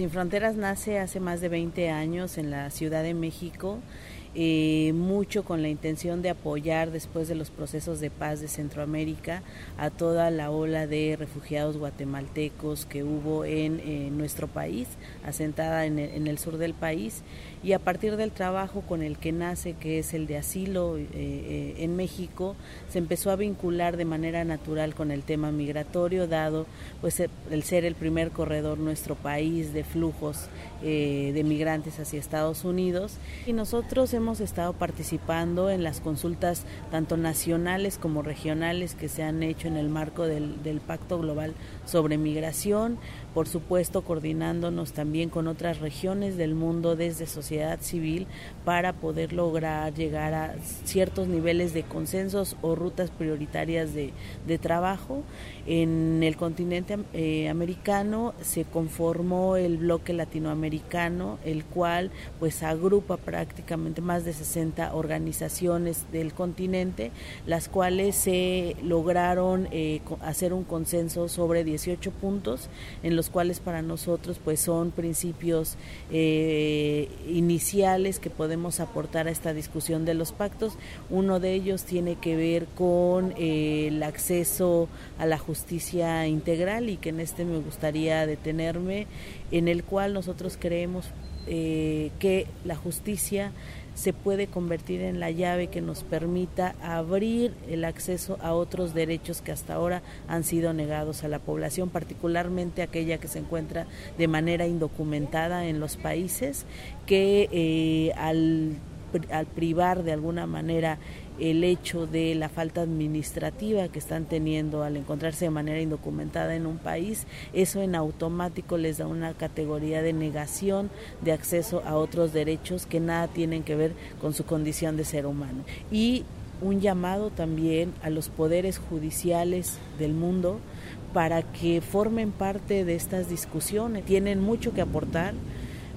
Sin Fronteras nace hace más de 20 años en la Ciudad de México eh, mucho con la intención de apoyar después de los procesos de paz de Centroamérica a toda la ola de refugiados guatemaltecos que hubo en, nuestro país, asentada en el, sur del país, y a partir del trabajo con el que nace, que es el de asilo eh, eh, en México, se empezó a vincular de manera natural con el tema migratorio, dado pues el ser el primer corredor nuestro país de flujos de migrantes hacia Estados Unidos, y nosotros hemos estado participando en las consultas tanto nacionales como regionales que se han hecho en el marco del, Pacto Global sobre Migración, por supuesto coordinándonos también con otras regiones del mundo desde sociedad civil para poder lograr llegar a ciertos niveles de consensos o rutas prioritarias de, de trabajo. En el continente eh, americano se conformó el bloque latinoamericano, el cual pues agrupa prácticamente más de 60 organizaciones del continente, las cuales se lograron eh, hacer un consenso sobre 18 puntos en los cuales para nosotros pues son principios eh, iniciales que podemos aportar a esta discusión de los pactos. Uno de ellos tiene que ver con eh, el acceso a la justicia integral y que en este me gustaría detenerme, en el cual nosotros creemos que la justicia se puede convertir en la llave que nos permita abrir el acceso a otros derechos que hasta ahora han sido negados a la población, particularmente aquella que se encuentra de manera indocumentada en los países, que eh, al, al privar de alguna manera el hecho de la falta administrativa que están teniendo al encontrarse de manera indocumentada en un país, eso en automático les da una categoría de negación de acceso a otros derechos que nada tienen que ver con su condición de ser humano. Y un llamado también a los poderes judiciales del mundo para que formen parte de estas discusiones. Tienen mucho que aportar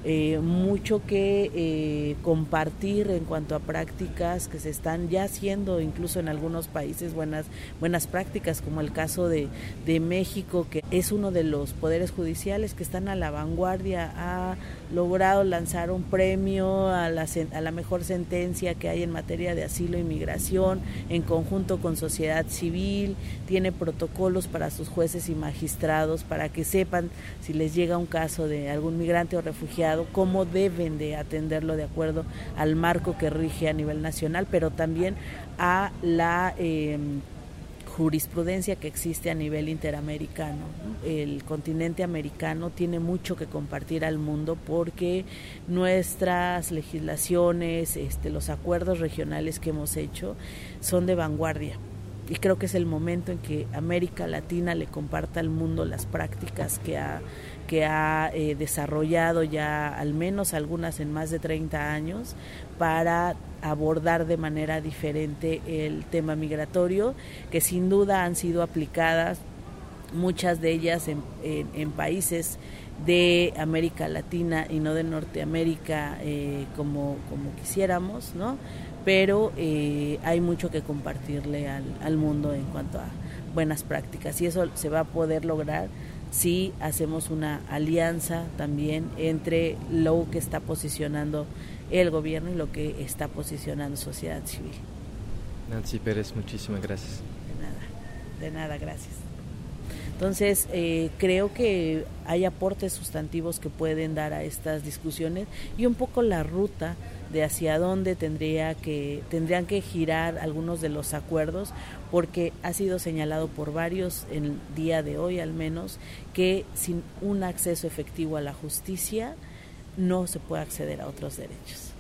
eh, mucho que eh, compartir en cuanto a prácticas que se están ya haciendo incluso en algunos países buenas buenas prácticas como el caso de, de México que es uno de los poderes judiciales que están a la vanguardia ha logrado lanzar un premio a la, a la mejor sentencia que hay en materia de asilo e inmigración en conjunto con sociedad civil tiene protocolos para sus jueces y magistrados para que sepan si les llega un caso de algún migrante o refugiado cómo deben de atenderlo de acuerdo al marco que rige a nivel nacional, pero también a la em, jurisprudencia que existe a nivel interamericano. El continente americano tiene mucho que compartir al mundo porque nuestras legislaciones, este, los acuerdos regionales que hemos hecho son de vanguardia y creo que es el momento en que América Latina le comparta al mundo las prácticas que ha, que ha eh, desarrollado ya al menos algunas en más de 30 años para abordar de manera diferente el tema migratorio, que sin duda han sido aplicadas muchas de ellas en, en, países de América Latina y no de Norteamérica eh, como, como quisiéramos, ¿no? pero eh, hay mucho que compartirle al, al mundo en cuanto a buenas prácticas y eso se va a poder lograr si hacemos una alianza también entre lo que está posicionando el gobierno y lo que está posicionando sociedad civil. Nancy Pérez, muchísimas gracias. De nada, de nada, gracias. Entonces, eh, creo que hay aportes sustantivos que pueden dar a estas discusiones y un poco la ruta de hacia dónde tendría que, tendrían que girar algunos de los acuerdos, porque ha sido señalado por varios en el día de hoy al menos que sin un acceso efectivo a la justicia no se puede acceder a otros derechos.